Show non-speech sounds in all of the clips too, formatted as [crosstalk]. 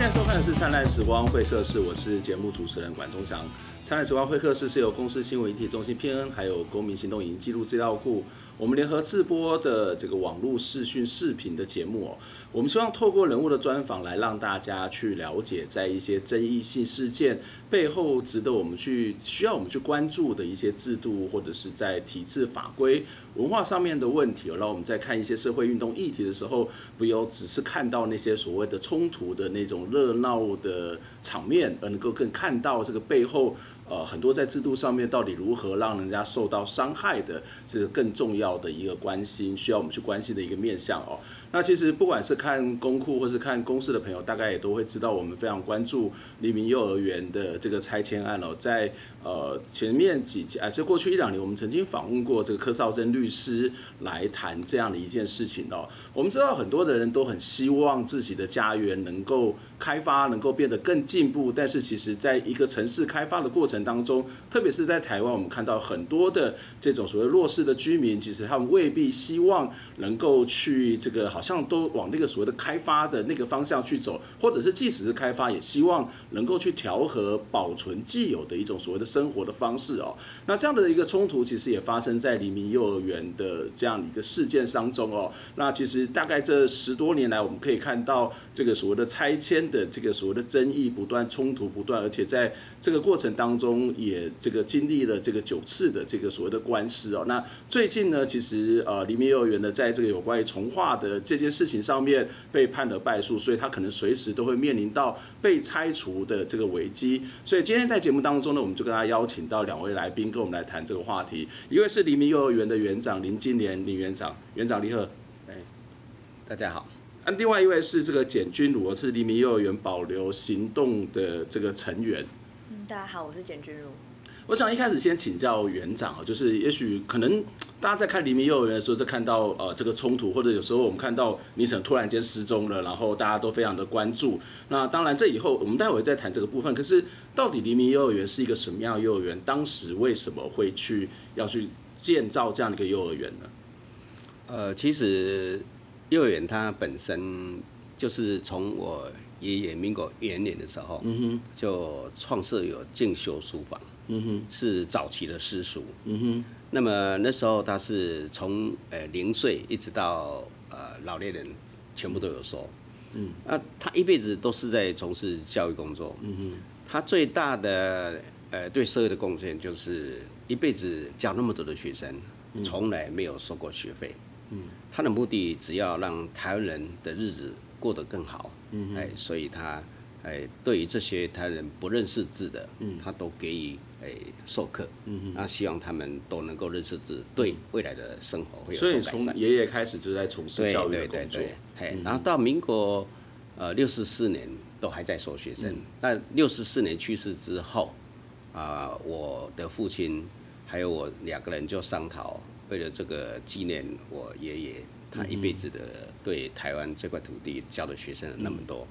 现在收看的是《灿烂时光会客室》，我是节目主持人管中祥。灿烂时光会客室是由公司新闻媒体中心 PN，还有公民行动影音记录资料库，我们联合制播的这个网络视讯视频的节目哦。我们希望透过人物的专访来让大家去了解，在一些争议性事件背后，值得我们去需要我们去关注的一些制度，或者是在体制法规、文化上面的问题哦。让我们在看一些社会运动议题的时候，不要只是看到那些所谓的冲突的那种热闹的场面，而能够更看到这个背后。呃，很多在制度上面到底如何让人家受到伤害的，这个更重要的一个关心，需要我们去关心的一个面向哦。那其实不管是看公库或是看公视的朋友，大概也都会知道，我们非常关注黎明幼儿园的这个拆迁案哦。在呃前面几啊，就过去一两年，我们曾经访问过这个柯绍珍律师来谈这样的一件事情哦。我们知道很多的人都很希望自己的家园能够开发，能够变得更进步，但是其实在一个城市开发的过程当中，特别是在台湾，我们看到很多的这种所谓弱势的居民，其实他们未必希望能够去这个，好好像都往那个所谓的开发的那个方向去走，或者是即使是开发，也希望能够去调和保存既有的一种所谓的生活的方式哦。那这样的一个冲突，其实也发生在黎明幼儿园的这样的一个事件当中哦。那其实大概这十多年来，我们可以看到这个所谓的拆迁的这个所谓的争议不断，冲突不断，而且在这个过程当中。也这个经历了这个九次的这个所谓的官司哦，那最近呢，其实呃黎明幼儿园呢，在这个有关于从化的这件事情上面被判了败诉，所以他可能随时都会面临到被拆除的这个危机。所以今天在节目当中呢，我们就跟他邀请到两位来宾，跟我们来谈这个话题。一位是黎明幼儿园的园长林金莲林园长，园长你好，哎，大家好。那另外一位是这个简君如，是黎明幼儿园保留行动的这个成员。大家好，我是简君如。我想一开始先请教园长啊，就是也许可能大家在看黎明幼儿园的时候，就看到呃这个冲突，或者有时候我们看到你可能突然间失踪了，然后大家都非常的关注。那当然这以后我们待会再谈这个部分。可是到底黎明幼儿园是一个什么样的幼儿园？当时为什么会去要去建造这样的一个幼儿园呢？呃，其实幼儿园它本身就是从我。爷爷民国元年的时候，嗯哼，就创设有静修书房，嗯哼，是早期的私塾，嗯哼。那么那时候他是从呃零岁一直到呃老年人，全部都有收，嗯。那他一辈子都是在从事教育工作，嗯哼。他最大的呃对社会的贡献就是一辈子教那么多的学生，从来没有收过学费，嗯。他的目的只要让台湾人的日子过得更好。嗯，哎，所以他，哎，对于这些他人不认识字的，嗯，他都给予哎授课，嗯，那希望他们都能够认识字，对未来的生活会有所改善。所以从爷爷开始就在从事教育的工作，哎，然后到民国呃六十四年都还在收学生，但六十四年去世之后，啊，我的父亲还有我两个人就商讨，为了这个纪念我爷爷。他一辈子的对台湾这块土地教的学生那么多，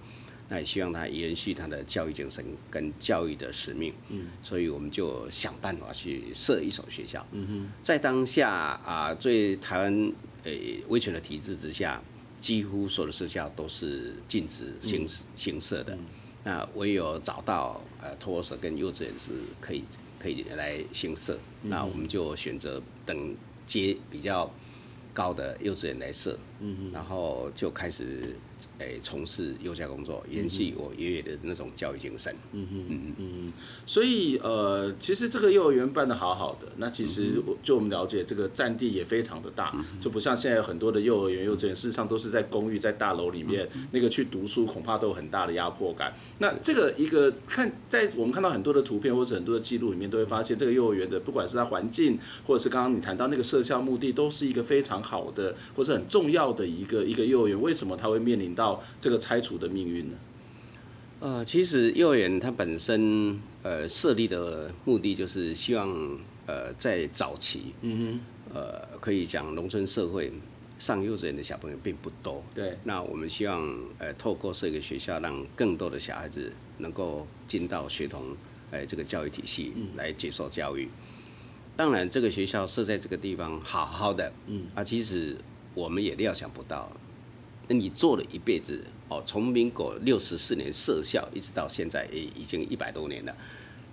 那也希望他延续他的教育精神跟教育的使命。嗯，所以我们就想办法去设一所学校。嗯哼，在当下啊，最台湾呃威权的体制之下，几乎所有的学校都是禁止新新设的。那唯有找到呃托儿所跟幼稚园是可以可以来新设。那我们就选择等接比较。高的幼稚园来设，嗯，然后就开始。哎，从事幼教工作，延续我爷爷的那种教育精神。嗯嗯嗯嗯，所以呃，其实这个幼儿园办的好好的。那其实就我们了解，这个占地也非常的大，就不像现在有很多的幼儿园、幼稚园，事实上都是在公寓、在大楼里面，那个去读书恐怕都有很大的压迫感。那这个一个看，在我们看到很多的图片或者很多的记录里面，都会发现这个幼儿园的，不管是它环境，或者是刚刚你谈到那个设校目的，都是一个非常好的，或者很重要的一个一个幼儿园。为什么它会面临到这个拆除的命运呢？呃，其实幼儿园它本身呃设立的目的就是希望呃在早期，嗯哼，呃可以讲农村社会上幼稚园的小朋友并不多，对。那我们希望呃透过设一个学校，让更多的小孩子能够进到学童呃这个教育体系来接受教育。当然，这个学校设在这个地方好好的，嗯啊，其实我们也料想不到。那你做了一辈子哦，从民国六十四年设校一直到现在，也已经一百多年了。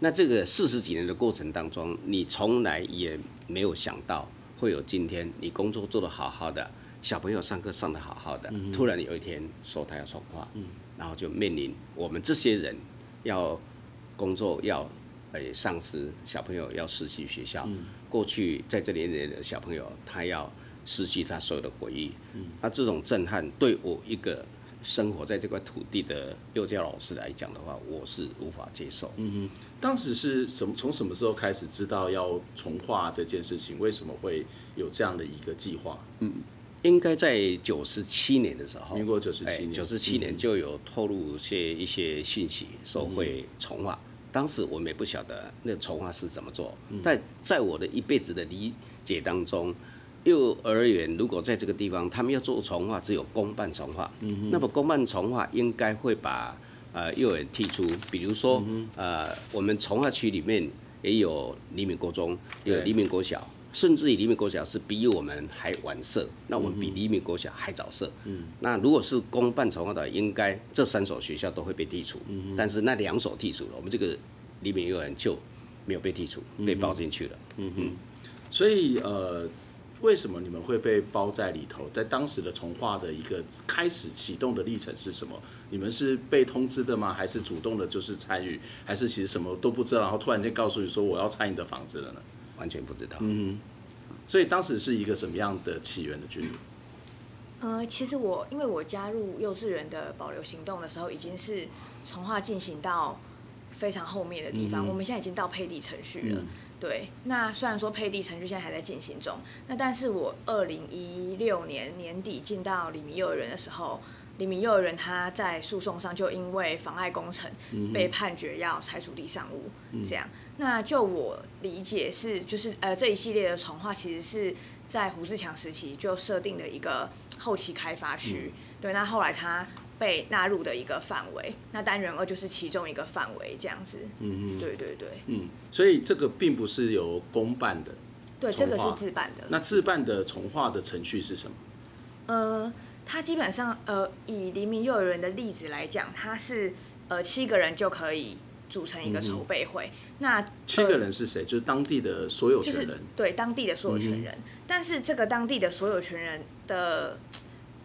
那这个四十几年的过程当中，你从来也没有想到会有今天，你工作做得好好的，小朋友上课上得好好的，突然有一天说他要重划，然后就面临我们这些人要工作要诶丧失，小朋友要失去学校，过去在这里的小朋友他要失去他所有的回忆，那这种震撼对我一个。生活在这块土地的幼教老师来讲的话，我是无法接受。嗯哼，当时是什么？从什么时候开始知道要重画这件事情？为什么会有这样的一个计划？嗯，应该在九十七年的时候，民国九十七年，九十七年就有透露些一些信息，说会重划。当时我们也不晓得那重化是怎么做，但在我的一辈子的理解当中。幼儿园如果在这个地方，他们要做重化，只有公办重化。嗯、那么公办重化应该会把呃幼儿园剔除，比如说、嗯、呃我们重化区里面也有黎明国中，有黎明国小，甚至于黎明国小是比我们还晚设，那我们比黎明国小还早设。嗯、那如果是公办重化的话，应该这三所学校都会被剔除。嗯、但是那两所剔除了，我们这个黎明幼儿园就没有被剔除，被包进去了。嗯哼，所以呃。为什么你们会被包在里头？在当时的从化的一个开始启动的历程是什么？你们是被通知的吗？还是主动的，就是参与？还是其实什么都不知道，然后突然间告诉你说我要拆你的房子了呢？完全不知道。嗯，所以当时是一个什么样的起源的经历？呃，其实我因为我加入幼稚园的保留行动的时候，已经是从化进行到非常后面的地方，嗯、我们现在已经到配地程序了。嗯对，那虽然说配地程序现在还在进行中，那但是我二零一六年年底进到黎明幼儿园的时候，黎明幼儿园他在诉讼上就因为妨碍工程被判决要拆除地上物，这样。那就我理解是，就是呃这一系列的重划其实是在胡志强时期就设定的一个后期开发区，对，那后来他。被纳入的一个范围，那单元二就是其中一个范围，这样子。嗯嗯，对对对。嗯，所以这个并不是由公办的。对，这个是自办的。那自办的重化的程序是什么？呃，它基本上，呃，以黎明幼儿园的例子来讲，它是呃七个人就可以组成一个筹备会。嗯、那、呃、七个人是谁？就是当地的所有权人。就是、对，当地的所有权人。嗯、但是这个当地的所有权人的。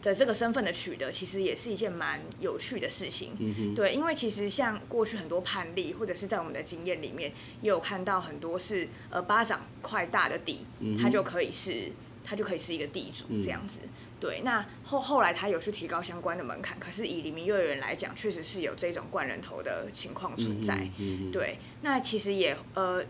的这个身份的取得，其实也是一件蛮有趣的事情。对，因为其实像过去很多判例，或者是在我们的经验里面，也有看到很多是呃巴掌块大的地，嗯、哼他就可以是它就可以是一个地主这样子。嗯、对，那后后来他有去提高相关的门槛，可是以黎明幼儿园来讲，确实是有这种灌人头的情况存在。对，那其实也呃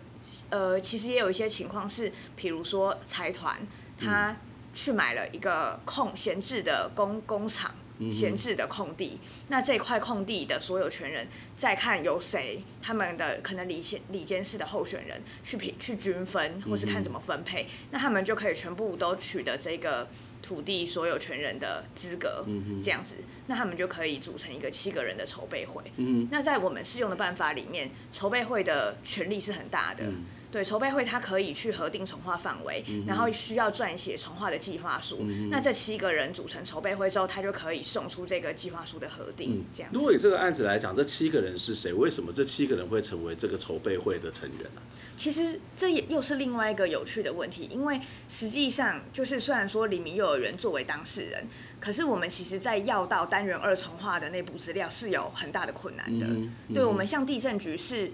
呃，其实也有一些情况是，比如说财团他。去买了一个空闲置的工工厂，闲置的空地。那这块空地的所有权人，再看由谁他们的可能里监理监事的候选人去平去均分，或是看怎么分配，那他们就可以全部都取得这个土地所有权人的资格，这样子，那他们就可以组成一个七个人的筹备会。那在我们适用的办法里面，筹备会的权力是很大的。对，筹备会，他可以去核定重划范围，嗯、然后需要撰写重划的计划书。嗯、那这七个人组成筹备会之后，他就可以送出这个计划书的核定。嗯、这样。如果以这个案子来讲，这七个人是谁？为什么这七个人会成为这个筹备会的成员呢？其实这也又是另外一个有趣的问题，因为实际上就是虽然说黎明幼儿园作为当事人，可是我们其实在要到单元二重划的内部资料是有很大的困难的。对，我们像地震局是。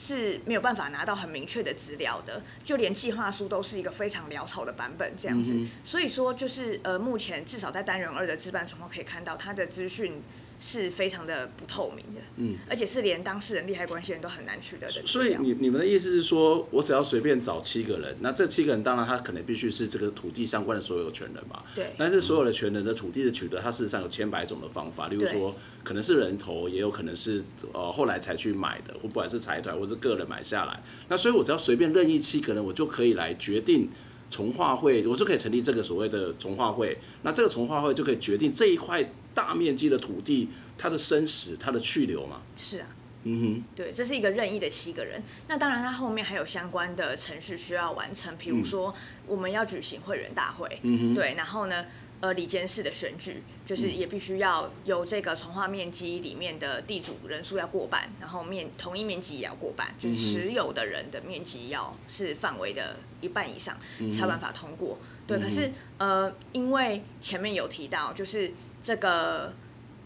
是没有办法拿到很明确的资料的，就连计划书都是一个非常潦草的版本这样子。嗯、所以说，就是呃，目前至少在单人二的置办状况可以看到，它的资讯是非常的不透明的，嗯，而且是连当事人利害关系人都很难取得的。所以你你们的意思是说，我只要随便找七个人，那这七个人当然他可能必须是这个土地相关的所有权人嘛，对。但是所有的权人的土地的取得，它事实上有千百种的方法，例如说可能是人头，也有可能是呃后来才去买的，或不管是财团或是个人买下来。那所以我只要随便任意七个人，我就可以来决定从化会，我就可以成立这个所谓的从化会。那这个从化会就可以决定这一块。大面积的土地，它的生死，它的去留嘛？是啊，嗯哼，对，这是一个任意的七个人。那当然，它后面还有相关的程序需要完成，比如说我们要举行会员大会，嗯哼，对，然后呢，呃里监事的选举，就是也必须要有这个从化面积里面的地主人数要过半，然后面同一面积也要过半，就是持有的人的面积要是范围的一半以上，才有办法通过。对，可是呃，因为前面有提到，就是这个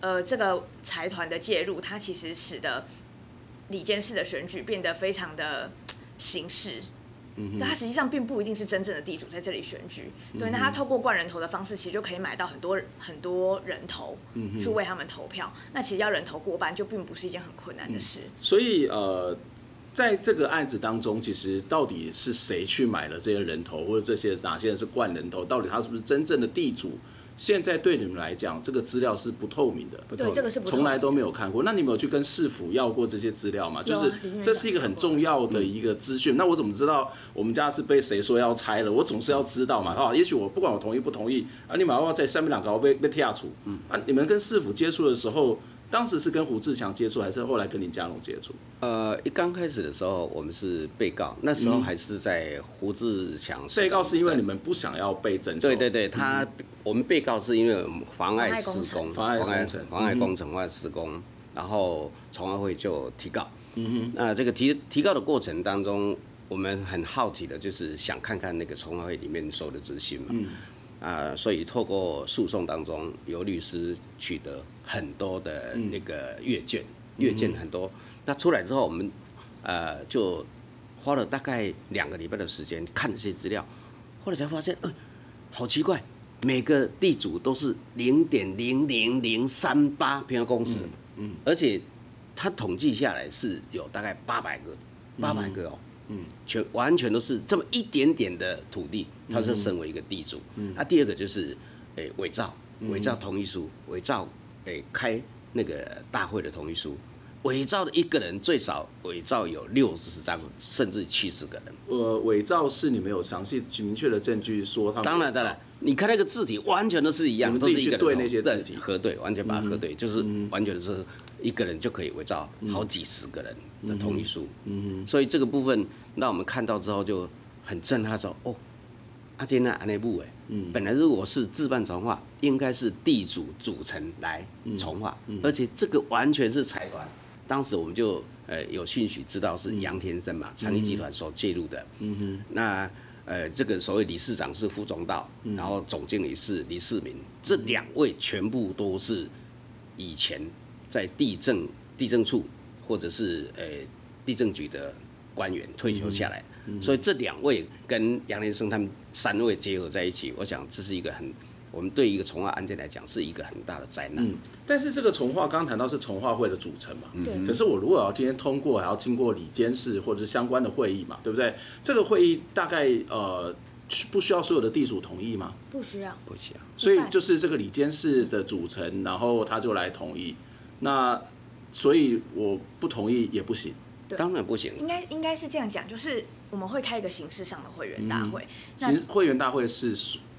呃这个财团的介入，它其实使得里监事的选举变得非常的形式。嗯，但它实际上并不一定是真正的地主在这里选举，嗯、对，那他透过灌人头的方式，其实就可以买到很多很多人头，嗯，去为他们投票。那其实要人头过半，就并不是一件很困难的事。嗯、所以呃，在这个案子当中，其实到底是谁去买了这些人头，或者这些哪些人是灌人头，到底他是不是真正的地主？现在对你们来讲，这个资料是不透明的，对，这个是从来都没有看过。那你们有去跟市府要过这些资料吗？就是这是一个很重要的一个资讯。那我怎么知道我们家是被谁说要拆了？我总是要知道嘛，哈。也许我不管我同意不同意啊，你马上在三面两个被被踢下处。嗯啊，你们跟市府接触的时候。当时是跟胡志强接触，还是后来跟林佳龙接触？呃，一刚开始的时候，我们是被告，那时候还是在胡志强。被告是因为你们不想要被征收。对对对，他、嗯、我们被告是因为妨碍施工，妨碍工程，妨碍工程妨碍施工，然后重划会就提告。嗯哼，那这个提提告的过程当中，我们很好奇的就是想看看那个重划会里面收的资讯嘛。嗯。啊，所以透过诉讼当中，由律师取得很多的那个阅卷，阅卷很多。那出来之后，我们呃就花了大概两个礼拜的时间看这些资料，后来才发现，嗯，好奇怪，每个地主都是零点零零零三八平方公尺，嗯，而且他统计下来是有大概八百个，八百个哦。嗯，全完全都是这么一点点的土地，他是身为一个地主。嗯，那第二个就是，诶，伪造，伪造同意书，伪造，诶，开那个大会的同意书，伪造的一个人最少伪造有六十张，甚至七十个人。呃，伪造是你没有详细明确的证据说他们。当然当然，你看那个字体完全都是一样，都是一个对那些字体。核对，完全把它核对，就是完全是。一个人就可以伪造好几十个人的同意书，嗯，所以这个部分让我们看到之后就很震撼，说哦，阿杰那阿内部哎，嗯，本来如果是自办重划，应该是地主组成来重划，而且这个完全是财团，当时我们就呃有兴趣知道是杨天生嘛，长益集团所介入的，嗯哼，那呃这个所谓理事长是傅宗道，然后总经理是李世民，这两位全部都是以前。在地政地政处或者是呃地政局的官员退休下来，所以这两位跟杨连生他们三位结合在一起，我想这是一个很我们对一个从化案件来讲是一个很大的灾难。嗯，但是这个从化刚刚谈到是从化会的组成嘛，对。可是我如果要今天通过，还要经过里监事或者是相关的会议嘛，对不对？这个会议大概呃不需要所有的地主同意吗？不需要，不需要。所以就是这个里监事的组成，然后他就来同意。那所以我不同意也不行，当然不行。应该应该是这样讲，就是我们会开一个形式上的会员大会。其实会员大会是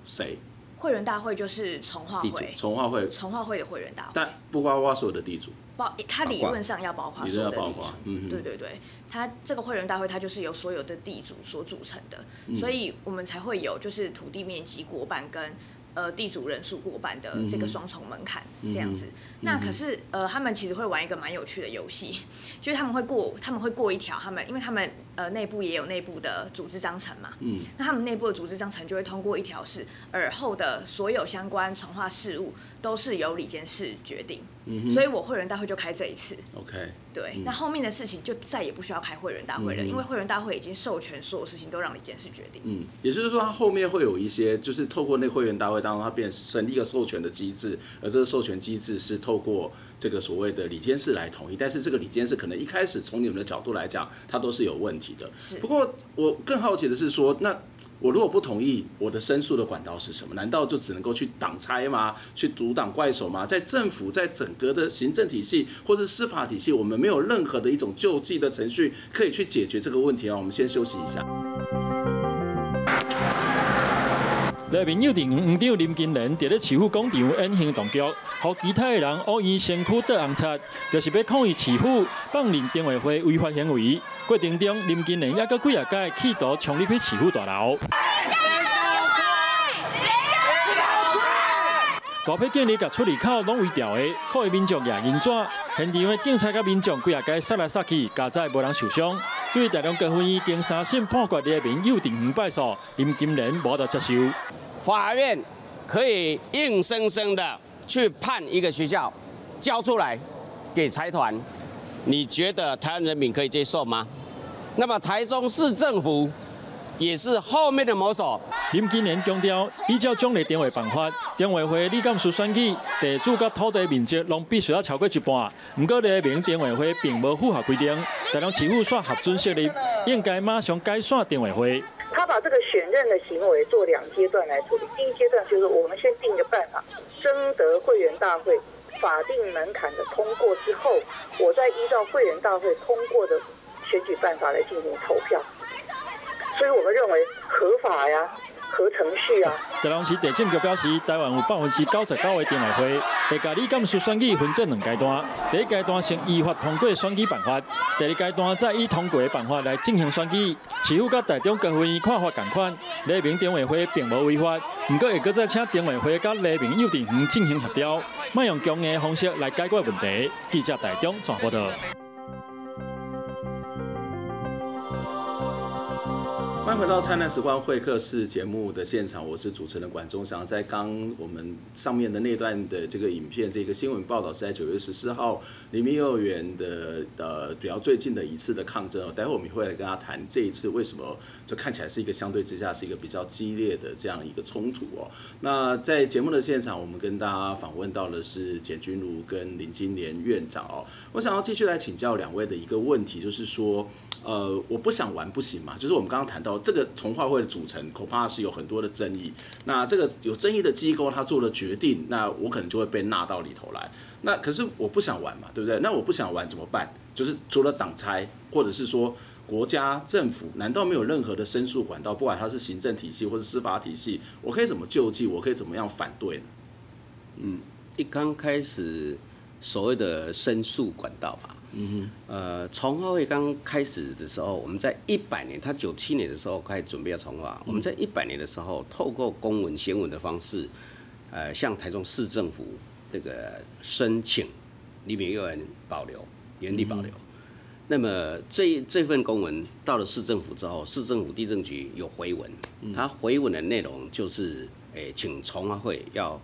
谁？会员大会就是重划会，从化会，从化会的会员大会。但不包括所有的地主，包他理论上要包括所有的地主。嗯，对对对，他这个会员大会，它就是由所有的地主所组成的，所以我们才会有就是土地面积过半跟。呃，地主人数过半的这个双重门槛这样子，那可是呃，他们其实会玩一个蛮有趣的游戏，就是他们会过，他们会过一条，他们因为他们呃内部也有内部的组织章程嘛，嗯，那他们内部的组织章程就会通过一条是尔后的所有相关传话事务都是由里监事决定，嗯，所以我会员大会就开这一次，OK，对，那后面的事情就再也不需要开会员大会了，因为会员大会已经授权所有事情都让里监事决定，嗯，也就是说，他后面会有一些就是透过那个会员大会。当中，他变成立一个授权的机制，而这个授权机制是透过这个所谓的里监事来同意，但是这个里监事可能一开始从你们的角度来讲，他都是有问题的。不过我更好奇的是说，那我如果不同意，我的申诉的管道是什么？难道就只能够去挡拆吗？去阻挡怪手吗？在政府在整个的行政体系或是司法体系，我们没有任何的一种救济的程序可以去解决这个问题啊？我们先休息一下。来宾约定院长林金莲伫咧市府广场演行动剧，和其他的人恶意身躯倒红漆，就是要抗议市府放任电话会违法行为。过程中，林金莲也阁几啊届企图冲入去市府大楼。大批警力甲出入口拢围调的，可以民众也银纸。现场的警察甲民众几啊街杀来杀去，加在无人受伤。对大量结婚已经三审判决的民幼定无败诉，林金莲无得接受。法院可以硬生生的去判一个学校交出来给财团，你觉得台湾人民可以接受吗？那么台中市政府。也是后面的某手。林金莲强调，依照奖励电话办法，电话会立监事选举，地主甲土地面积拢必须要超过一半。不过，列明电话会并无符合规定，台中市府刷核准设立，应该马上改选电话会。他把这个选任的行为做两阶段来处理。第一阶段就是我们先定个办法，征得会员大会法定门槛的通过之后，我再依照会员大会通过的选举办法来进行投票。所以我们认为合法呀，合程序啊。台中市地政局表示，台湾有百分之九十九的电话会会甲里监事选举分成两阶段，第一阶段先依法通过选举办法，第二阶段再以通过的办法来进行选举。市府甲台中各会议看法同款，黎明电话会并无违法，不过会搁再请电话会甲黎明幼稚园进行协调，卖用强硬的方式来解决问题。记者台中转报道。欢迎回到《灿烂时光会客室》节目的现场，我是主持人管中祥。在刚我们上面的那段的这个影片，这个新闻报道是在九月十四号黎明幼儿园的呃比较最近的一次的抗争哦。待会我们会来跟大家谈这一次为什么就看起来是一个相对之下是一个比较激烈的这样一个冲突哦。那在节目的现场，我们跟大家访问到的是简君如跟林金莲院长哦。我想要继续来请教两位的一个问题，就是说。呃，我不想玩不行嘛？就是我们刚刚谈到这个从化会的组成，恐怕是有很多的争议。那这个有争议的机构他做了决定，那我可能就会被纳到里头来。那可是我不想玩嘛，对不对？那我不想玩怎么办？就是除了挡拆，或者是说国家政府，难道没有任何的申诉管道？不管它是行政体系或是司法体系，我可以怎么救济？我可以怎么样反对呢？嗯，一刚开始所谓的申诉管道嘛。嗯哼，呃，重化会刚开始的时候，我们在一百年，他九七年的时候开始准备要重划。我们在一百年的时候，透过公文、行文的方式，呃，向台中市政府这个申请黎明幼儿园保留原地保留。那么这这份公文到了市政府之后，市政府地政局有回文，他回文的内容就是，诶，请重化会要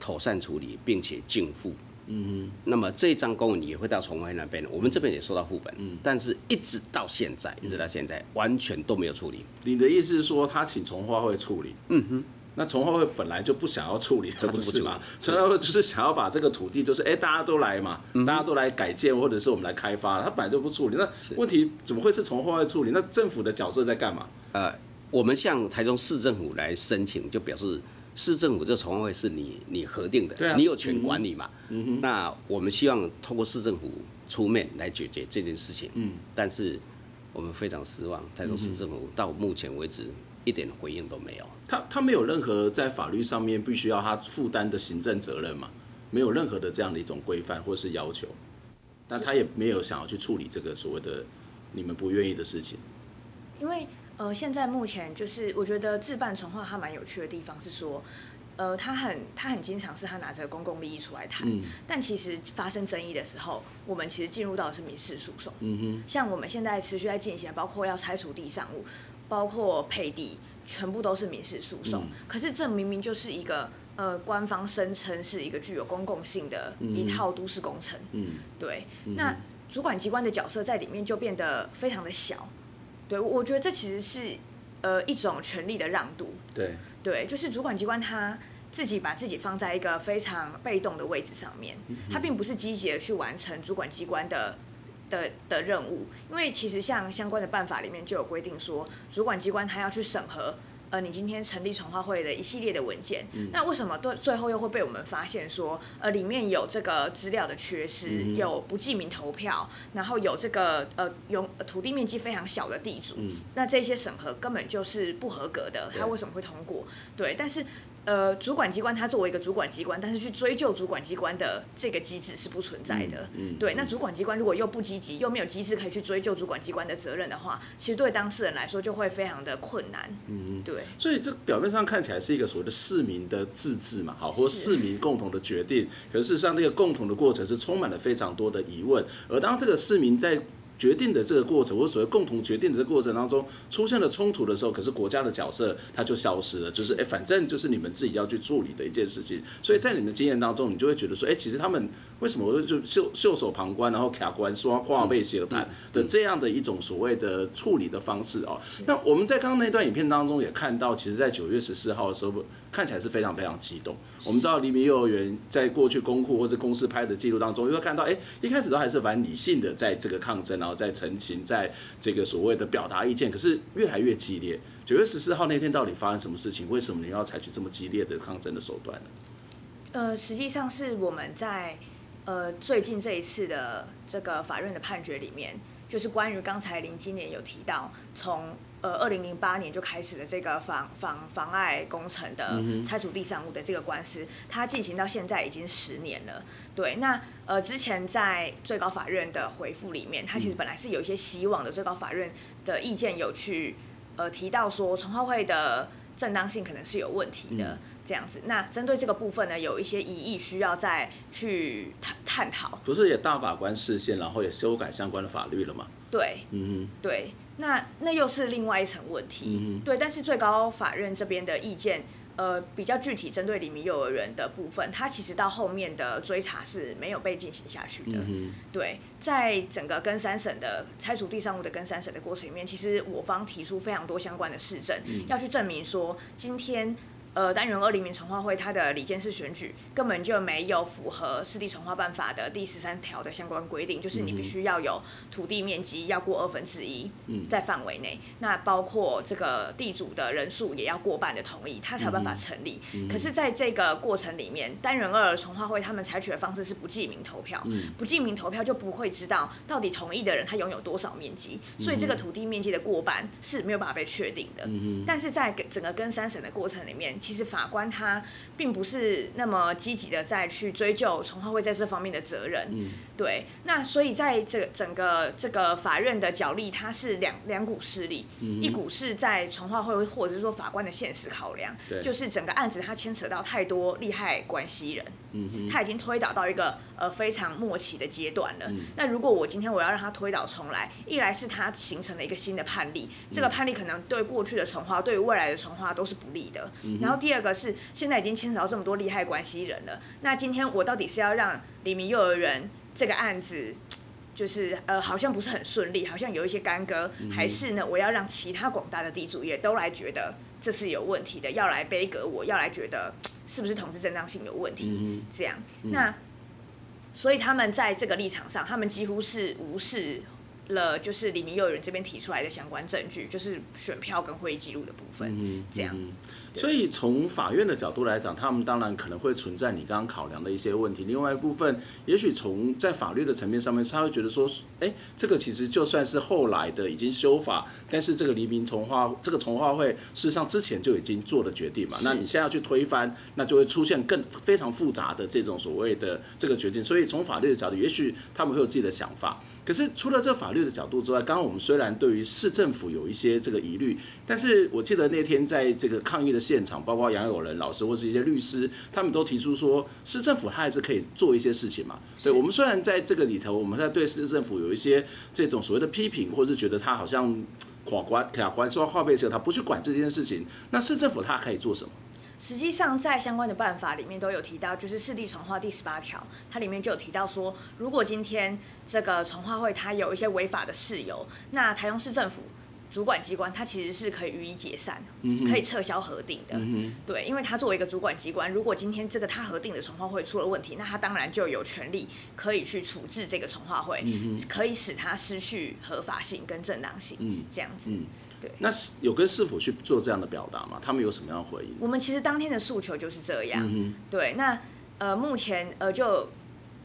妥善处理，并且尽付。嗯哼，那么这张公文也会到重划会那边，我们这边也收到副本，嗯，但是一直到现在，一直到现在完全都没有处理。你的意思是说，他请从化会处理？嗯哼，那从化会本来就不想要处理，他不是吗？从化会就是想要把这个土地，就是哎、欸，大家都来嘛，大家都来改建，或者是我们来开发，他本来就不处理。那问题怎么会是从化会处理？那政府的角色在干嘛？呃，我们向台中市政府来申请，就表示。市政府这重划会是你你核定的，啊、你有权管理嘛？嗯嗯、那我们希望通过市政府出面来解决这件事情。嗯，但是我们非常失望，台中市政府到目前为止一点回应都没有。他他没有任何在法律上面必须要他负担的行政责任嘛？没有任何的这样的一种规范或是要求，但他也没有想要去处理这个所谓的你们不愿意的事情，因为。呃，现在目前就是我觉得自办重划它蛮有趣的地方是说，呃，他很他很经常是他拿着公共利益出来谈，嗯、但其实发生争议的时候，我们其实进入到的是民事诉讼。嗯哼，像我们现在持续在进行，包括要拆除地上物，包括配地，全部都是民事诉讼。嗯、可是这明明就是一个呃，官方声称是一个具有公共性的一套都市工程。嗯，对。嗯、那主管机关的角色在里面就变得非常的小。对，我觉得这其实是，呃，一种权力的让渡。对，对，就是主管机关他自己把自己放在一个非常被动的位置上面，他并不是积极的去完成主管机关的的的任务，因为其实像相关的办法里面就有规定说，主管机关他要去审核。呃，你今天成立传话会的一系列的文件，嗯、那为什么对最后又会被我们发现说，呃，里面有这个资料的缺失，嗯、有不记名投票，然后有这个呃有土地面积非常小的地主，嗯、那这些审核根本就是不合格的，他为什么会通过？对，但是呃，主管机关它作为一个主管机关，但是去追究主管机关的这个机制是不存在的。嗯，嗯对。那主管机关如果又不积极，又没有机制可以去追究主管机关的责任的话，其实对当事人来说就会非常的困难。嗯，对。所以这表面上看起来是一个所谓的市民的自治嘛，好，或市民共同的决定，可是事实上这个共同的过程是充满了非常多的疑问。而当这个市民在决定的这个过程，或所谓共同决定的这个过程当中出现了冲突的时候，可是国家的角色它就消失了，就是哎，反正就是你们自己要去处理的一件事情。所以在你们的经验当中，你就会觉得说，哎，其实他们为什么会就袖袖手旁观，然后卡关说话被写盘的这样的一种所谓的处理的方式哦。那我们在刚刚那段影片当中也看到，其实，在九月十四号的时候，看起来是非常非常激动。我们知道黎明幼儿园在过去公库或者公司拍的记录当中，又会看到，哎，一开始都还是蛮理性的，在这个抗争，然后再澄清，在这个所谓的表达意见，可是越来越激烈。九月十四号那天到底发生什么事情？为什么你要采取这么激烈的抗争的手段呢？呃，实际上是我们在呃最近这一次的这个法院的判决里面，就是关于刚才林金莲有提到从。呃，二零零八年就开始的这个妨妨妨碍工程的拆除地上物的这个官司，它进行到现在已经十年了。对，那呃，之前在最高法院的回复里面，它其实本来是有一些希望的。最高法院的意见有去呃提到说，重划会的正当性可能是有问题的这样子。那针对这个部分呢，有一些疑义需要再去探探讨。不是也大法官视线，然后也修改相关的法律了吗？对，嗯，对。那那又是另外一层问题，嗯、对。但是最高法院这边的意见，呃，比较具体针对黎明幼儿园的部分，它其实到后面的追查是没有被进行下去的。嗯、对，在整个跟三审的拆除地上物的跟三审的过程里面，其实我方提出非常多相关的市政，嗯、要去证明说今天。呃，单元二零名重划会它的理监事选举根本就没有符合市地重划办法的第十三条的相关规定，就是你必须要有土地面积要过二分之一，在范围内，那包括这个地主的人数也要过半的同意，它才有办法成立。可是，在这个过程里面，单元二重划会他们采取的方式是不记名投票，不记名投票就不会知道到底同意的人他拥有多少面积，所以这个土地面积的过半是没有办法被确定的。但是在整个跟三审的过程里面。其实法官他并不是那么积极的在去追究重化会在这方面的责任，嗯、对。那所以在这整个这个法院的角力，它是两两股势力，嗯、一股是在重化会或者是说法官的现实考量，就是整个案子它牵扯到太多利害关系人，他已经推导到一个呃非常末期的阶段了。嗯、那如果我今天我要让他推倒重来，一来是他形成了一个新的判例，这个判例可能对过去的重划，对于未来的重划都是不利的，嗯、然后。第二个是现在已经牵扯到这么多利害关系人了，那今天我到底是要让黎明幼儿园这个案子，就是呃好像不是很顺利，好像有一些干戈，还是呢我要让其他广大的地主也都来觉得这是有问题的，要来背革我，要来觉得 [tsk] 是不是统治正当性有问题？这样，那所以他们在这个立场上，他们几乎是无视了，就是李明幼儿园这边提出来的相关证据，就是选票跟会议记录的部分，这样。所以从法院的角度来讲，他们当然可能会存在你刚刚考量的一些问题。另外一部分，也许从在法律的层面上面，他会觉得说，哎，这个其实就算是后来的已经修法，但是这个黎明从化这个从化会事实上之前就已经做了决定嘛。那你现在要去推翻，那就会出现更非常复杂的这种所谓的这个决定。所以从法律的角度，也许他们会有自己的想法。可是除了这法律的角度之外，刚刚我们虽然对于市政府有一些这个疑虑，但是我记得那天在这个抗议的现场，包括杨友仁老师或是一些律师，他们都提出说，市政府他还是可以做一些事情嘛。对，我们虽然在这个里头，我们在对市政府有一些这种所谓的批评，或是觉得他好像垮关卡关说话被车，他不去管这件事情，那市政府他可以做什么？实际上，在相关的办法里面都有提到，就是市地传话第十八条，它里面就有提到说，如果今天这个传话会它有一些违法的事由，那台中市政府主管机关它其实是可以予以解散，可以撤销核定的。对，因为它作为一个主管机关，如果今天这个它核定的重化会出了问题，那它当然就有权利可以去处置这个重化会，可以使它失去合法性跟正当性，这样子。对那是有跟市府去做这样的表达吗？他们有什么样的回应？我们其实当天的诉求就是这样。嗯、对，那呃，目前呃，就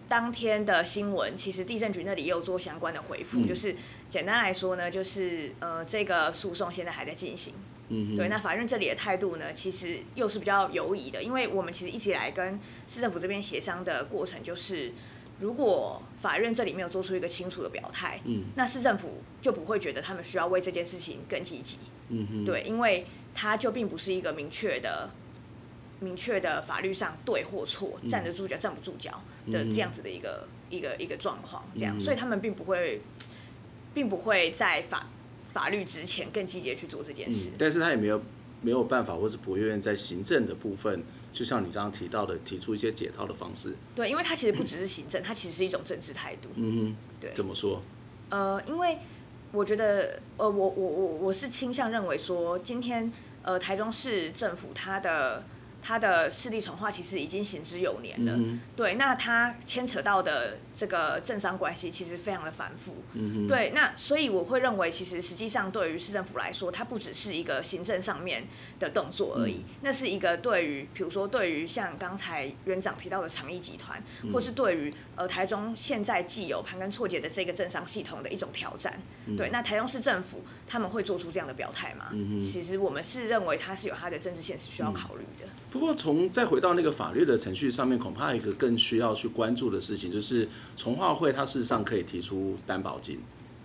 当天的新闻，其实地震局那里也有做相关的回复，嗯、就是简单来说呢，就是呃，这个诉讼现在还在进行。嗯，对，那法院这里的态度呢，其实又是比较犹疑的，因为我们其实一起来跟市政府这边协商的过程，就是如果法院这里没有做出一个清楚的表态，嗯，那市政府就不会觉得他们需要为这件事情更积极，嗯哼，对，因为它就并不是一个明确的。明确的法律上对或错，站得住脚站不住脚的这样子的一个、嗯、一个一个状况，这样，所以他们并不会，并不会在法法律之前更积极去做这件事。嗯、但是他也没有没有办法，或是不愿意在行政的部分，就像你刚刚提到的，提出一些解套的方式。对，因为他其实不只是行政，他其实是一种政治态度。嗯哼，对，怎么说？呃，因为我觉得，呃，我我我我是倾向认为说，今天呃，台中市政府它的。它的市地重化其实已经行之有年了，嗯、对，那他牵扯到的这个政商关系其实非常的繁复，嗯、对，那所以我会认为，其实实际上对于市政府来说，它不只是一个行政上面的动作而已，嗯、那是一个对于，比如说对于像刚才院长提到的长义集团，嗯、或是对于呃台中现在既有盘根错节的这个政商系统的一种挑战，嗯、对，那台中市政府他们会做出这样的表态吗？嗯、其实我们是认为它是有它的政治现实需要考虑的。嗯不过，从再回到那个法律的程序上面，恐怕一个更需要去关注的事情，就是从化会它事实上可以提出担保金，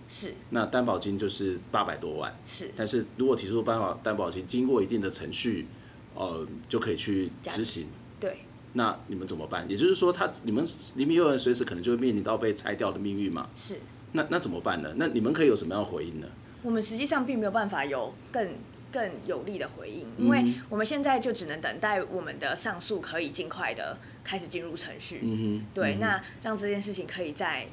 是。那担保金就是八百多万，是。但是如果提出担保担保金，经过一定的程序，呃，就可以去执行。对。那你们怎么办？也就是说，他你们黎明幼儿园随时可能就会面临到被拆掉的命运嘛？是。那那怎么办呢？那你们可以有什么样的回应呢？我们实际上并没有办法有更。更有力的回应，因为我们现在就只能等待我们的上诉可以尽快的开始进入程序。嗯，对，那让这件事情可以在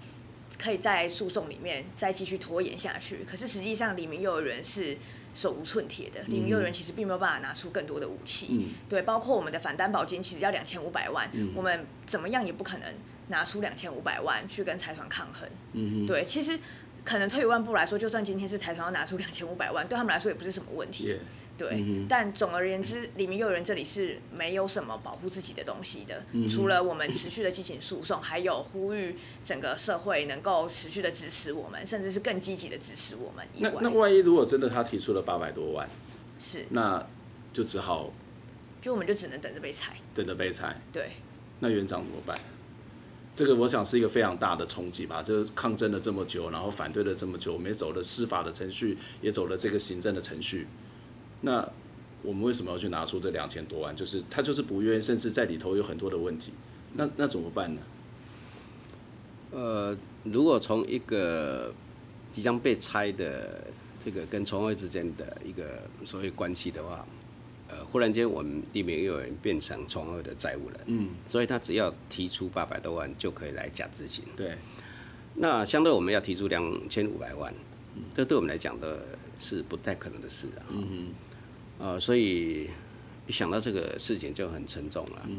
可以在诉讼里面再继续拖延下去。可是实际上，黎明幼儿园是手无寸铁的，黎明幼儿园其实并没有办法拿出更多的武器。嗯，对，包括我们的反担保金，其实要两千五百万，嗯，我们怎么样也不可能拿出两千五百万去跟财团抗衡。嗯，对，其实。可能退一万步来说，就算今天是财团要拿出两千五百万，对他们来说也不是什么问题。Yeah. 对，嗯、但总而言之，里面幼儿园这里是没有什么保护自己的东西的，嗯、除了我们持续的进行诉讼，还有呼吁整个社会能够持续的支持我们，甚至是更积极的支持我们。那那万一如果真的他提出了八百多万，是，那就只好，就我们就只能等着被裁，等着被裁。对，那园长怎么办？这个我想是一个非常大的冲击吧，就是抗争了这么久，然后反对了这么久，我们也走了司法的程序，也走了这个行政的程序。那我们为什么要去拿出这两千多万？就是他就是不愿意，甚至在里头有很多的问题。那那怎么办呢？呃，如果从一个即将被拆的这个跟重划会之间的一个所谓关系的话。呃，忽然间我们里面又有人变成从二的债务人，嗯，所以他只要提出八百多万就可以来假执行，对。那相对我们要提出两千五百万，这对我们来讲的是不太可能的事啊，嗯哼，呃，所以一想到这个事情就很沉重了。嗯，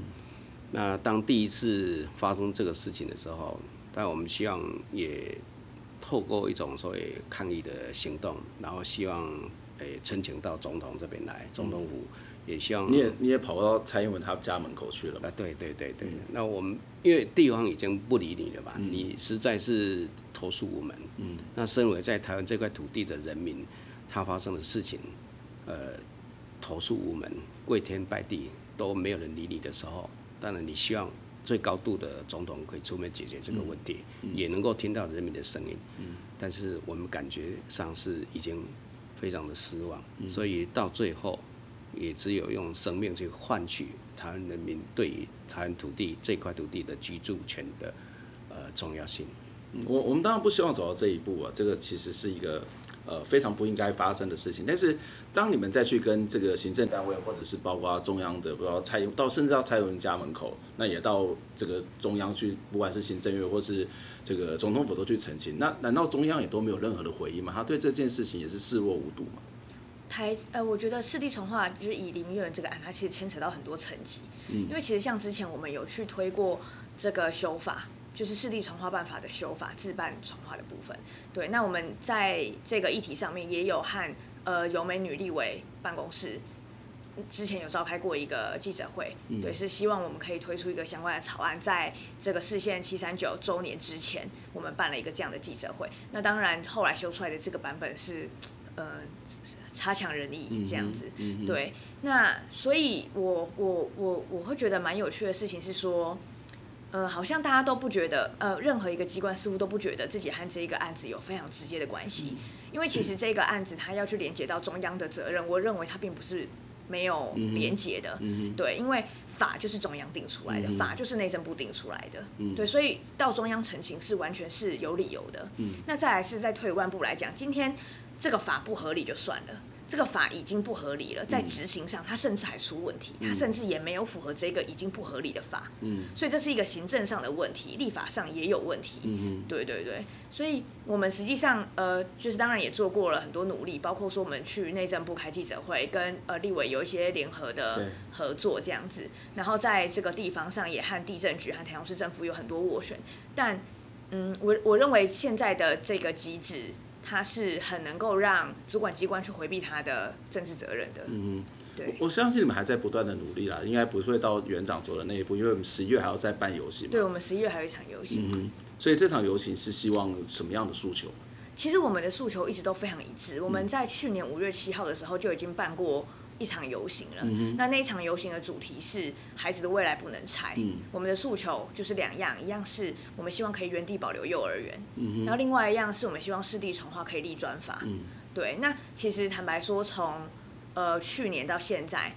那当第一次发生这个事情的时候，但我们希望也透过一种所谓抗议的行动，然后希望。诶，申请到总统这边来，总统府也希望。你也你也跑到蔡英文他家门口去了吧？啊，对对对对。嗯、那我们因为地方已经不理你了吧？嗯、你实在是投诉无门。嗯。那身为在台湾这块土地的人民，他发生的事情，呃，投诉无门，跪天拜地都没有人理你的时候，当然你希望最高度的总统可以出面解决这个问题，嗯嗯、也能够听到人民的声音。嗯。但是我们感觉上是已经。非常的失望，所以到最后，也只有用生命去换取台湾人民对于台湾土地这块土地的居住权的呃重要性。我我们当然不希望走到这一步啊，这个其实是一个呃非常不应该发生的事情。但是当你们再去跟这个行政单位，或者是包括中央的，不知道蔡英到甚至到蔡英文家门口，那也到这个中央去，不管是行政院或是。这个总统府都去澄清，那难道中央也都没有任何的回应吗？他对这件事情也是视若无睹吗？台呃，我觉得四地重划就是以林明幼儿园这个案，它其实牵扯到很多层级。嗯，因为其实像之前我们有去推过这个修法，就是市地重划办法的修法，自办重划的部分。对，那我们在这个议题上面也有和呃游美女立委办公室。之前有召开过一个记者会，对，是希望我们可以推出一个相关的草案，在这个市县七三九周年之前，我们办了一个这样的记者会。那当然，后来修出来的这个版本是，呃，差强人意这样子。嗯嗯、对，那所以我我我我会觉得蛮有趣的事情是说，呃，好像大家都不觉得，呃，任何一个机关似乎都不觉得自己和这一个案子有非常直接的关系，嗯、因为其实这个案子它要去连接到中央的责任，我认为它并不是没有连接的。对，因为。法就是中央定出来的，嗯、法就是内政部定出来的，嗯、对，所以到中央澄清是完全是有理由的。嗯、那再来是再退一万步来讲，今天这个法不合理就算了。这个法已经不合理了，在执行上，它甚至还出问题，它甚至也没有符合这个已经不合理的法，嗯，所以这是一个行政上的问题，立法上也有问题，嗯嗯，对对对，所以我们实际上呃，就是当然也做过了很多努力，包括说我们去内政部开记者会，跟呃立委有一些联合的合作这样子，然后在这个地方上也和地震局和台中市政府有很多斡旋，但嗯，我我认为现在的这个机制。他是很能够让主管机关去回避他的政治责任的。嗯，对，我相信你们还在不断的努力啦，应该不会到园长走的那一步，因为我们十一月还要再办游行。对，我们十一月还有一场游行。嗯，所以这场游行是希望什么样的诉求？其实我们的诉求一直都非常一致。我们在去年五月七号的时候就已经办过。一场游行了，嗯、那那一场游行的主题是孩子的未来不能拆。嗯、我们的诉求就是两样，一样是我们希望可以原地保留幼儿园，嗯、然后另外一样是我们希望市地重划可以立专法。嗯、对，那其实坦白说，从呃去年到现在，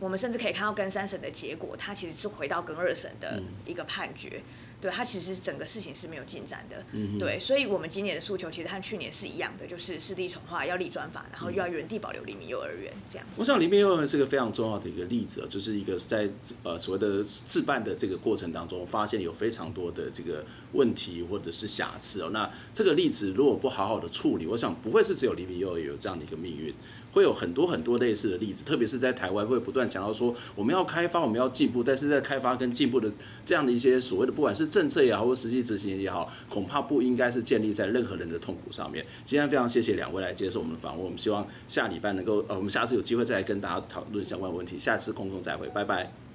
我们甚至可以看到跟三审的结果，它其实是回到跟二审的一个判决。嗯对，它其实整个事情是没有进展的，嗯、对，所以我们今年的诉求其实和去年是一样的，就是湿地重划要立专法，然后又要原地保留黎明幼儿园这样。我想黎明幼儿园是个非常重要的一个例子，就是一个在呃所谓的自办的这个过程当中，发现有非常多的这个问题或者是瑕疵哦。那这个例子如果不好好的处理，我想不会是只有黎明幼儿园有这样的一个命运。会有很多很多类似的例子，特别是在台湾会不断强调说我们要开发，我们要进步，但是在开发跟进步的这样的一些所谓的不管是政策也好，或实际执行也好，恐怕不应该是建立在任何人的痛苦上面。今天非常谢谢两位来接受我们的访问，我们希望下礼拜能够呃，我们下次有机会再来跟大家讨论相关问题。下次空中再会，拜拜。